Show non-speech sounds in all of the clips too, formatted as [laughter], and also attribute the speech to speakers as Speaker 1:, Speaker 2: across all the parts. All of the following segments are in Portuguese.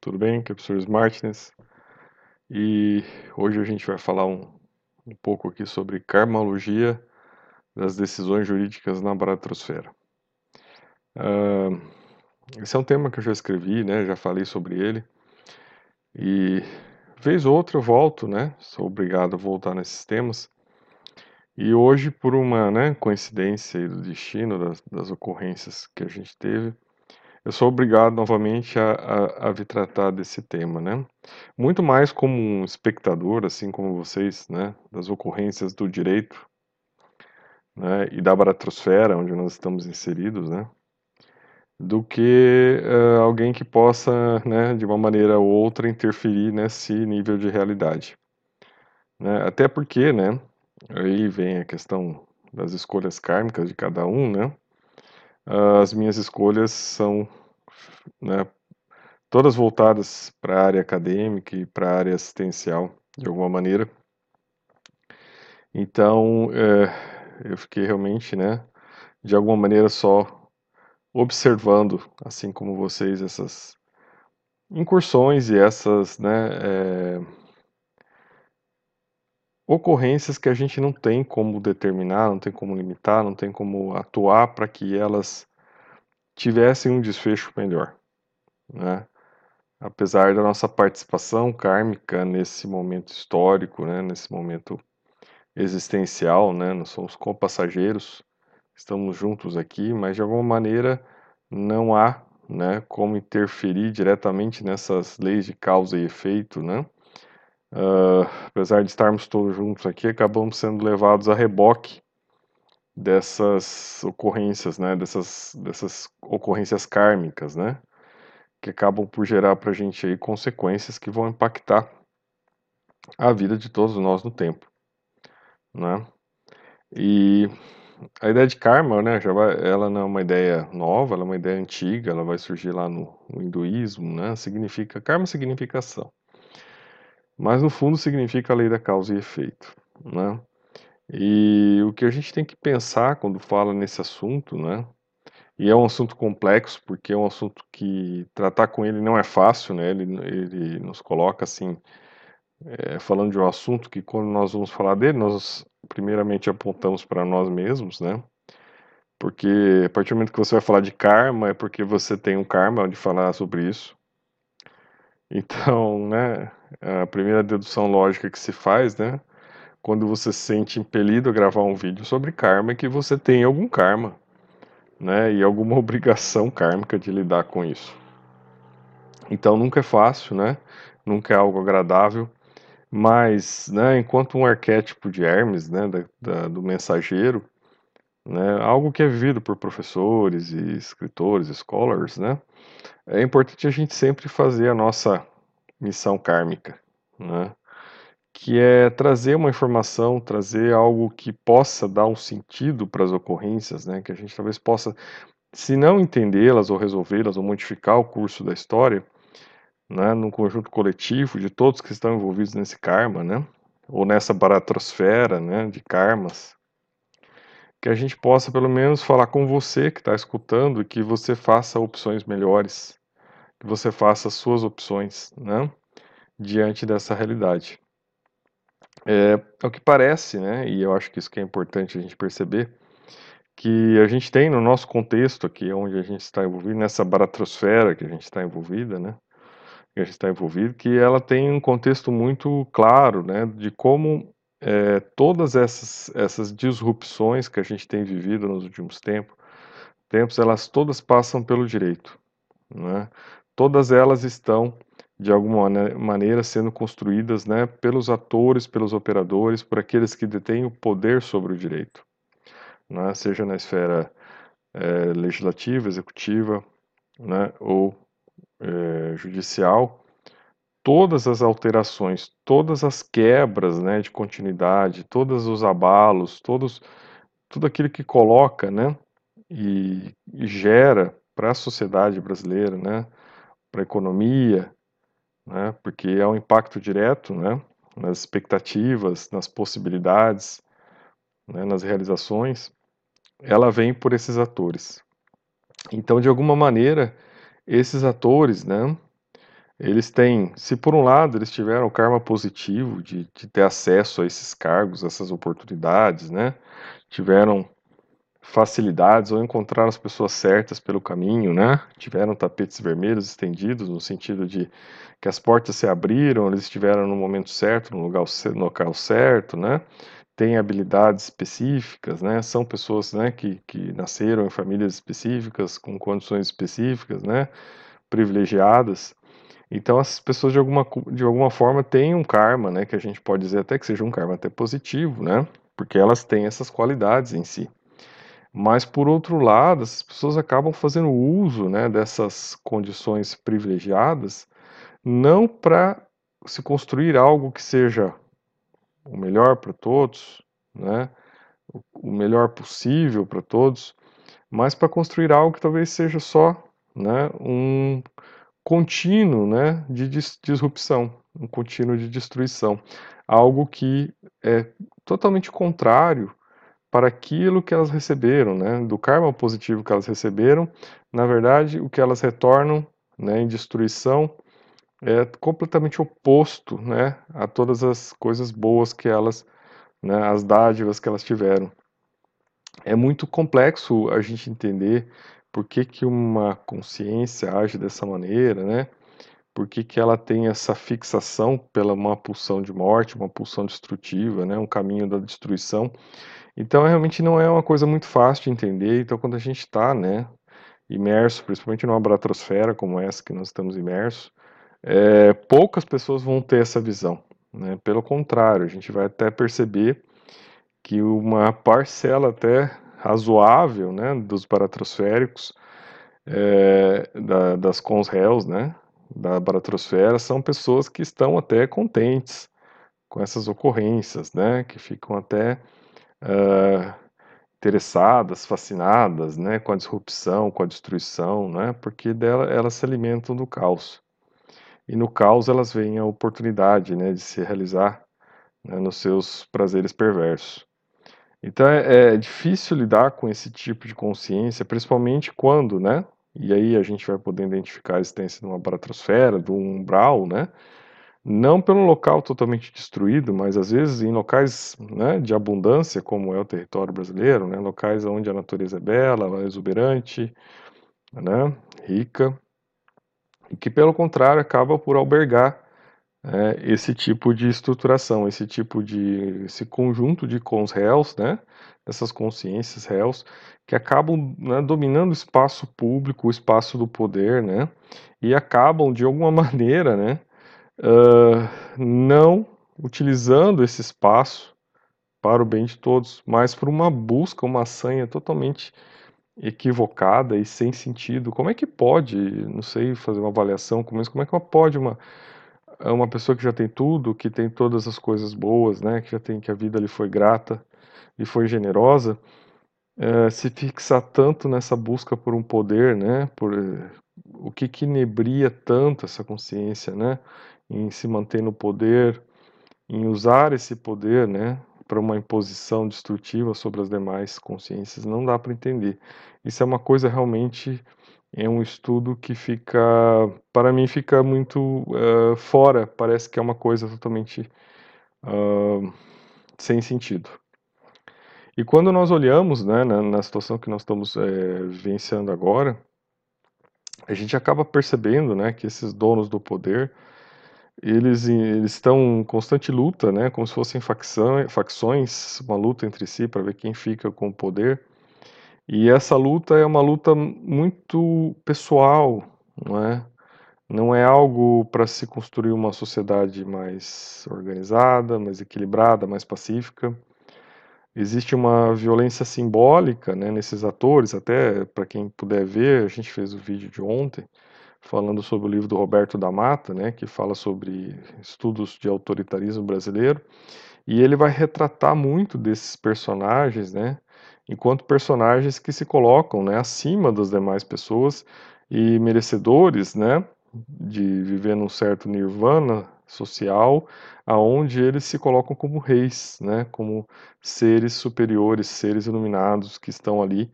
Speaker 1: tudo bem? Aqui é o professor Martins e hoje a gente vai falar um, um pouco aqui sobre karmologia das decisões jurídicas na baratrosfera. Uh, esse é um tema que eu já escrevi, né? Já falei sobre ele e vez ou outra eu volto, né? Sou obrigado a voltar nesses temas e hoje por uma né, coincidência do destino das, das ocorrências que a gente teve eu sou obrigado novamente a, a, a vir tratar desse tema, né? Muito mais como um espectador, assim como vocês, né, das ocorrências do direito, né, e da baratrosfera, onde nós estamos inseridos, né, do que uh, alguém que possa, né, de uma maneira ou outra, interferir nesse nível de realidade. Né? Até porque, né, aí vem a questão das escolhas kármicas de cada um, né, as minhas escolhas são né, todas voltadas para a área acadêmica e para a área assistencial, de alguma maneira. Então, é, eu fiquei realmente, né, de alguma maneira só observando, assim como vocês, essas incursões e essas, né, é, ocorrências que a gente não tem como determinar, não tem como limitar, não tem como atuar para que elas tivessem um desfecho melhor, né? Apesar da nossa participação kármica nesse momento histórico, né, nesse momento existencial, né, nós somos compassageiros, estamos juntos aqui, mas de alguma maneira não há, né, como interferir diretamente nessas leis de causa e efeito, né? Uh, apesar de estarmos todos juntos aqui, acabamos sendo levados a reboque dessas ocorrências, né, dessas, dessas ocorrências kármicas, né, que acabam por gerar para a gente aí consequências que vão impactar a vida de todos nós no tempo, né. E a ideia de karma, né, já vai, ela não é uma ideia nova, ela é uma ideia antiga, ela vai surgir lá no, no hinduísmo, né, significa, karma significa ação mas no fundo significa a lei da causa e efeito, né? E o que a gente tem que pensar quando fala nesse assunto, né? E é um assunto complexo, porque é um assunto que tratar com ele não é fácil, né? Ele, ele nos coloca assim, é, falando de um assunto que quando nós vamos falar dele, nós primeiramente apontamos para nós mesmos, né? Porque a partir do momento que você vai falar de karma, é porque você tem um karma de falar sobre isso. Então, né, a primeira dedução lógica que se faz, né, quando você se sente impelido a gravar um vídeo sobre karma, é que você tem algum karma, né, e alguma [laughs] obrigação kármica de lidar com isso. Então, nunca é fácil, né, nunca é algo agradável, mas, né, enquanto um arquétipo de Hermes, né, da, da, do mensageiro, né, algo que é vivido por professores e escritores, scholars, né, é importante a gente sempre fazer a nossa missão kármica, né? que é trazer uma informação, trazer algo que possa dar um sentido para as ocorrências, né? que a gente talvez possa, se não entendê-las ou resolvê-las ou modificar o curso da história, né? no conjunto coletivo de todos que estão envolvidos nesse karma, né? ou nessa baratrosfera né? de karmas, que a gente possa pelo menos falar com você que está escutando e que você faça opções melhores, que você faça as suas opções, né, diante dessa realidade. É, é o que parece, né, e eu acho que isso que é importante a gente perceber, que a gente tem no nosso contexto aqui, onde a gente está envolvido, nessa baratrosfera que a gente está envolvida, né, que a gente está envolvido, que ela tem um contexto muito claro, né, de como é, todas essas, essas disrupções que a gente tem vivido nos últimos tempos, tempos elas todas passam pelo direito, né? Todas elas estão, de alguma maneira, sendo construídas né, pelos atores, pelos operadores, por aqueles que detêm o poder sobre o direito, né, seja na esfera é, legislativa, executiva né, ou é, judicial, todas as alterações, todas as quebras né, de continuidade, todos os abalos, todos, tudo aquilo que coloca né, e, e gera para a sociedade brasileira né, para a economia, né, porque é um impacto direto né, nas expectativas, nas possibilidades, né, nas realizações, ela vem por esses atores. Então, de alguma maneira, esses atores, né, eles têm, se por um lado eles tiveram o karma positivo de, de ter acesso a esses cargos, essas oportunidades, né? Tiveram facilidades ou encontraram as pessoas certas pelo caminho, né? Tiveram tapetes vermelhos estendidos no sentido de que as portas se abriram, eles estiveram no momento certo, no lugar no local certo, né? Têm habilidades específicas, né? São pessoas, né, que, que nasceram em famílias específicas, com condições específicas, né? Privilegiadas. Então, essas pessoas, de alguma, de alguma forma, têm um karma, né? Que a gente pode dizer até que seja um karma até positivo, né? Porque elas têm essas qualidades em si. Mas, por outro lado, as pessoas acabam fazendo uso né, dessas condições privilegiadas não para se construir algo que seja o melhor para todos, né, o melhor possível para todos, mas para construir algo que talvez seja só né, um contínuo né, de disrupção, um contínuo de destruição. Algo que é totalmente contrário para aquilo que elas receberam, né, do karma positivo que elas receberam, na verdade, o que elas retornam né, em destruição é completamente oposto né, a todas as coisas boas que elas, né, as dádivas que elas tiveram. É muito complexo a gente entender por que, que uma consciência age dessa maneira, né? Por que, que ela tem essa fixação pela uma pulsão de morte, uma pulsão destrutiva, né? Um caminho da destruição. Então, realmente não é uma coisa muito fácil de entender. Então, quando a gente está, né, imerso, principalmente numa bratrosfera como essa que nós estamos imersos, é, poucas pessoas vão ter essa visão. Né? Pelo contrário, a gente vai até perceber que uma parcela até razoável né, dos baratrosféricos, é, da, das cons-réus, né, da baratrosfera, são pessoas que estão até contentes com essas ocorrências, né, que ficam até uh, interessadas, fascinadas, né, com a disrupção, com a destruição, né, porque dela elas se alimentam do caos. E no caos elas veem a oportunidade, né, de se realizar né, nos seus prazeres perversos. Então é, é, difícil lidar com esse tipo de consciência, principalmente quando, né? E aí a gente vai poder identificar a existência de uma baratrosfera, do umbral, né? Não pelo local totalmente destruído, mas às vezes em locais né, de abundância, como é o território brasileiro, né? Locais onde a natureza é bela, exuberante, né? Rica, e que pelo contrário acaba por albergar é, esse tipo de estruturação, esse tipo de esse conjunto de cons réus, né, essas consciências réus que acabam né, dominando o espaço público, o espaço do poder, né, e acabam de alguma [laughs] maneira, né, uh, não utilizando esse espaço para o bem de todos, mas por uma busca, uma sanha totalmente equivocada e sem sentido. Como é que pode, não sei fazer uma avaliação como é que pode uma uma pessoa que já tem tudo, que tem todas as coisas boas, né, que já tem que a vida lhe foi grata e foi generosa, é, se fixar tanto nessa busca por um poder, né, por eh, o que que inebria tanto essa consciência, né, em se manter no poder, em usar esse poder, né, para uma imposição destrutiva sobre as demais consciências, não dá para entender. Isso é uma coisa realmente é um estudo que fica, para mim, fica muito uh, fora. Parece que é uma coisa totalmente uh, sem sentido. E quando nós olhamos né, na, na situação que nós estamos é, vivenciando agora, a gente acaba percebendo né, que esses donos do poder eles, eles estão em constante luta, né, como se fossem facção, facções, uma luta entre si para ver quem fica com o poder. E essa luta é uma luta muito pessoal, não é? Não é algo para se construir uma sociedade mais organizada, mais equilibrada, mais pacífica. Existe uma violência simbólica né, nesses atores, até para quem puder ver, a gente fez o vídeo de ontem falando sobre o livro do Roberto da Mata, né, que fala sobre estudos de autoritarismo brasileiro, e ele vai retratar muito desses personagens, né, enquanto personagens que se colocam né, acima das demais pessoas e merecedores né, de viver num certo nirvana social, aonde eles se colocam como reis, né, como seres superiores, seres iluminados que estão ali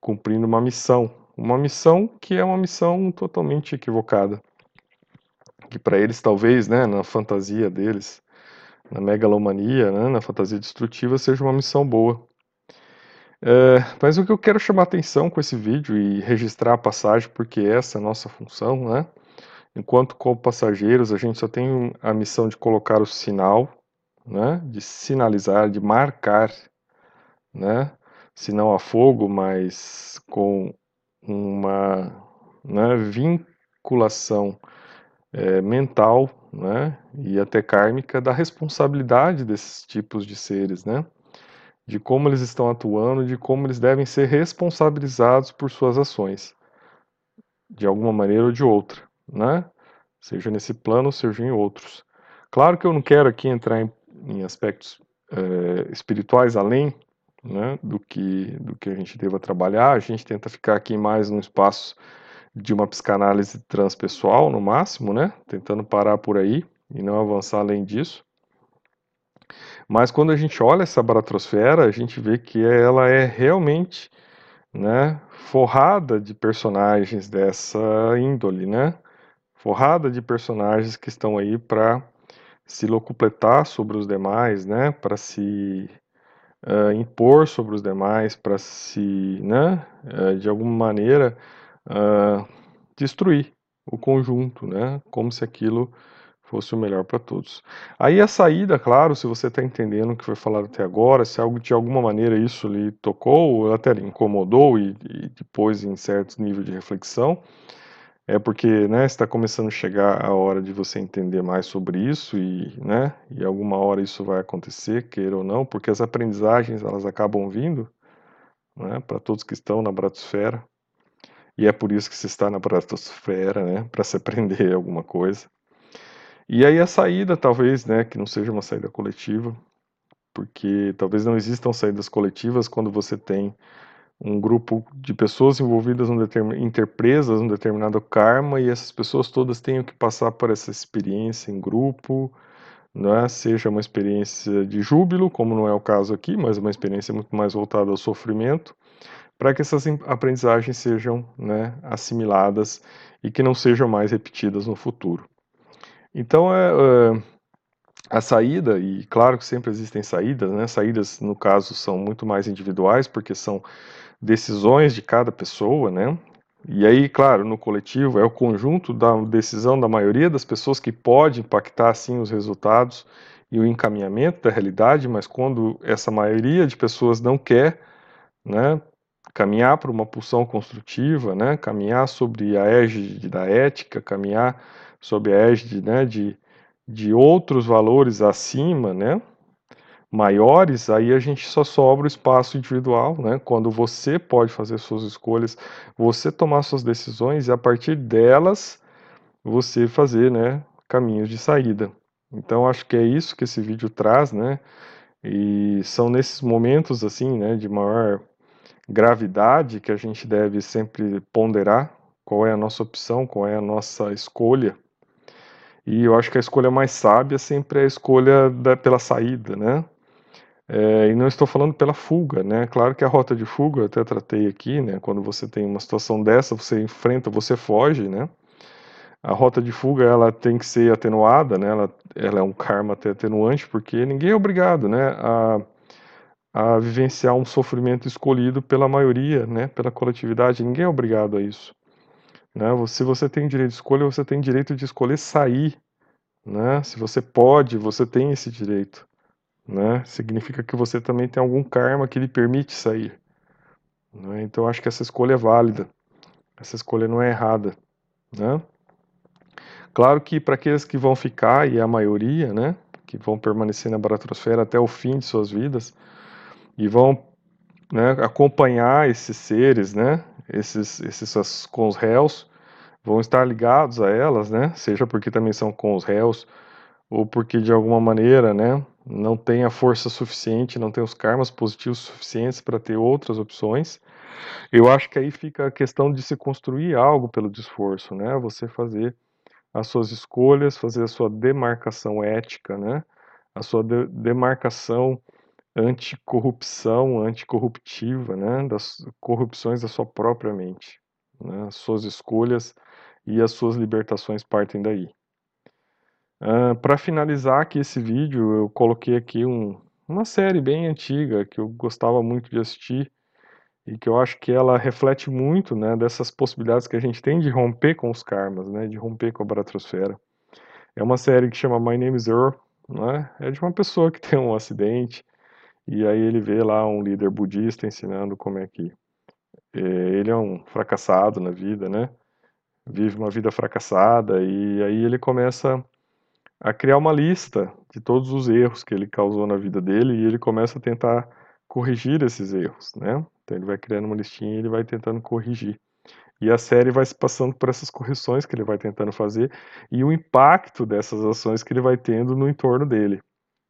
Speaker 1: cumprindo uma missão, uma missão que é uma missão totalmente equivocada. que para eles talvez, né, na fantasia deles, na megalomania, né, na fantasia destrutiva, seja uma missão boa. É, mas o que eu quero chamar atenção com esse vídeo e registrar a passagem, porque essa é a nossa função, né? Enquanto como passageiros, a gente só tem a missão de colocar o sinal, né? De sinalizar, de marcar, né? Se não a fogo, mas com uma né, vinculação é, mental né, e até kármica da responsabilidade desses tipos de seres, né? De como eles estão atuando, de como eles devem ser responsabilizados por suas ações, de alguma maneira ou de outra, né? Seja nesse plano, seja em outros. Claro que eu não quero aqui entrar em, em aspectos é, espirituais além né, do, que, do que a gente deva trabalhar. A gente tenta ficar aqui mais no espaço de uma psicanálise transpessoal, no máximo, né? Tentando parar por aí e não avançar além disso. Mas quando a gente olha essa baratrosfera, a gente vê que ela é realmente né, forrada de personagens dessa índole, né? Forrada de personagens que estão aí para se locupletar sobre os demais, né? Para se uh, impor sobre os demais, para se, né? Uh, de alguma maneira uh, destruir o conjunto, né? Como se aquilo fosse o melhor para todos. Aí a saída, claro, se você está entendendo o que foi falado até agora, se algo de alguma maneira isso lhe tocou, ou até lhe incomodou e, e depois em certos níveis de reflexão, é porque né, está começando a chegar a hora de você entender mais sobre isso e, né, e alguma hora isso vai acontecer, queira ou não, porque as aprendizagens elas acabam vindo né, para todos que estão na bratosfera. E é por isso que se está na bratosfera, né, [laughs] para se aprender [laughs] alguma coisa. E aí a saída, talvez, né, que não seja uma saída coletiva, porque talvez não existam saídas coletivas quando você tem um grupo de pessoas envolvidas num interpresas num determinado karma e essas pessoas todas tenham que passar por essa experiência em grupo, né? seja uma experiência de júbilo, como não é o caso aqui, mas uma experiência muito mais voltada ao sofrimento, para que essas aprendizagens sejam né, assimiladas e que não sejam mais repetidas no futuro. Então, é, é, a saída, e claro que sempre existem saídas, né? saídas no caso são muito mais individuais, porque são decisões de cada pessoa, né? E aí, claro, no coletivo é o conjunto da decisão da maioria das pessoas que pode impactar sim os resultados e o encaminhamento da realidade, mas quando essa maioria de pessoas não quer, né, caminhar para uma pulsão construtiva, né, caminhar sobre a égide da ética, caminhar sobre a égide né, de, de outros valores acima, né, maiores, aí a gente só sobra o espaço individual, né, quando você pode fazer suas escolhas, você tomar suas decisões e a partir delas você fazer né, caminhos de saída. Então acho que é isso que esse vídeo traz, né? E são nesses momentos assim, né, de maior gravidade que a gente deve sempre ponderar qual é a nossa opção, qual é a nossa escolha. E eu acho que a escolha mais sábia sempre é a escolha da, pela saída, né? É, e não estou falando pela fuga, né? Claro que a rota de fuga, eu até tratei aqui, né? Quando você tem uma situação dessa, você enfrenta, você foge, né? A rota de fuga, ela tem que ser atenuada, né? Ela, ela é um karma até atenuante, porque ninguém é obrigado, né? A, a vivenciar um sofrimento escolhido pela maioria, né, pela coletividade. Ninguém é obrigado a isso. Né? Se você tem direito de escolha, você tem direito de escolher sair. Né? Se você pode, você tem esse direito. Né? Significa que você também tem algum karma que lhe permite sair. Né? Então acho que essa escolha é válida. Essa escolha não é errada. Né? Claro que para aqueles que vão ficar, e é a maioria, né, que vão permanecer na baratrosfera até o fim de suas vidas, e vão né, acompanhar esses seres, né, esses, esses com os réus, vão estar ligados a elas, né, seja porque também são com os réus, ou porque de alguma maneira, né, não tem a força suficiente, não tem os karmas positivos suficientes para ter outras opções. Eu acho que aí fica a questão de se construir algo pelo esforço, né, você fazer as suas escolhas, fazer a sua demarcação ética, né, a sua de demarcação anticorrupção, anticorruptiva, né, das corrupções da sua própria mente. Né, as suas escolhas e as suas libertações partem daí. Uh, Para finalizar aqui esse vídeo, eu coloquei aqui um, uma série bem antiga que eu gostava muito de assistir e que eu acho que ela reflete muito né, dessas possibilidades que a gente tem de romper com os karmas, né, de romper com a baratrosfera. É uma série que chama My Name is Earl, né, é de uma pessoa que [laughs] tem um acidente e aí ele vê lá um líder budista ensinando como é que é, ele é um fracassado na vida, né, vive uma vida fracassada e aí ele começa a criar uma lista de todos os erros que ele causou na vida dele e ele começa a tentar corrigir esses erros, né? Então ele vai criando uma listinha e ele vai tentando corrigir. E a série vai se passando por essas correções que ele vai tentando fazer e o impacto dessas ações que ele vai tendo no entorno dele,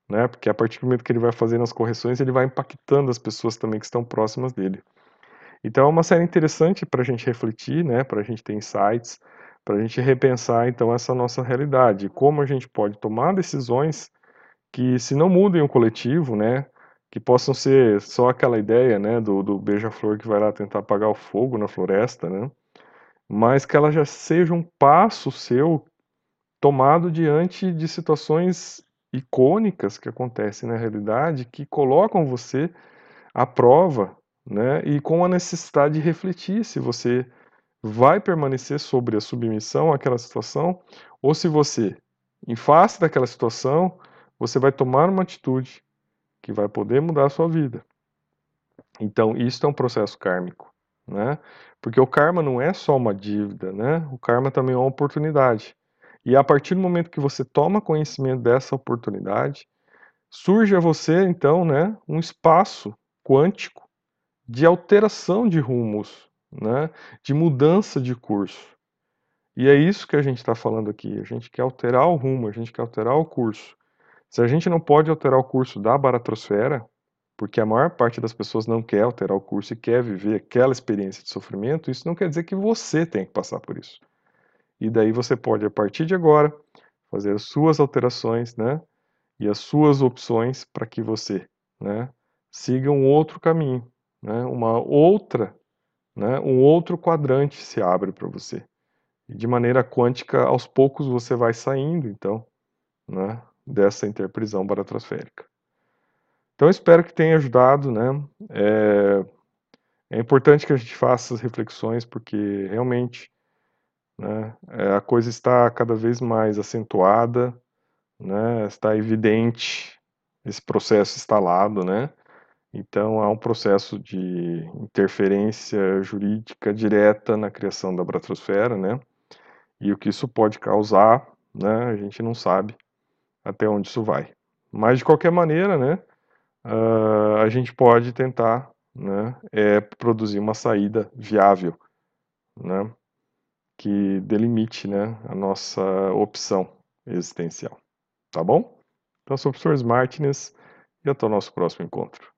Speaker 1: né? Porque a partir do momento que ele vai fazendo as correções, ele vai impactando as pessoas também que estão próximas dele. Então é uma série interessante para a gente refletir, né? Para a gente ter insights, para a gente repensar então essa nossa realidade, como a gente pode tomar decisões que se não mudem o coletivo, né, que possam ser só aquela ideia, né, do, do beija-flor que vai lá tentar apagar o fogo na floresta, né, mas que ela já seja um passo seu tomado diante de situações icônicas que acontecem na realidade que colocam você à prova, né, e com a necessidade de refletir se você vai permanecer sobre a submissão àquela situação, ou se você, em face daquela situação, você vai tomar uma atitude que vai poder mudar a sua vida. Então, isso é um processo kármico, né? Porque o karma não é só uma dívida, né? O karma também é uma oportunidade. E a partir do momento que você toma conhecimento dessa oportunidade, surge a você, então, né, um espaço quântico de alteração de rumos, né, de mudança de curso. E é isso que a gente está falando aqui. A gente quer alterar o rumo, a gente quer alterar o curso. Se a gente não pode alterar o curso da baratrosfera, porque a maior parte das pessoas não quer alterar o curso e quer viver aquela experiência de sofrimento, isso não quer dizer que você tem que passar por isso. E daí você pode, a partir de agora, fazer as suas alterações, né? E as suas opções para que você, né? Siga um outro caminho, né? Uma outra né, um outro quadrante se abre para você. E de maneira quântica, aos poucos você vai saindo, então, né, dessa interprisão baratrosférica. Então, espero que tenha ajudado, né? É, é importante que a gente faça essas reflexões, porque realmente né, é, a coisa está cada vez mais acentuada, né, está evidente esse processo instalado, né? Então, há um processo de interferência jurídica direta na criação da bratosfera, né? E o que isso pode causar, né? A gente não sabe até onde isso vai. Mas, de qualquer maneira, né? Uh, a gente pode tentar, né? É produzir uma saída viável, né? Que delimite, né? A nossa opção existencial. Tá bom? Então, sou o professor Martins e até o nosso próximo encontro.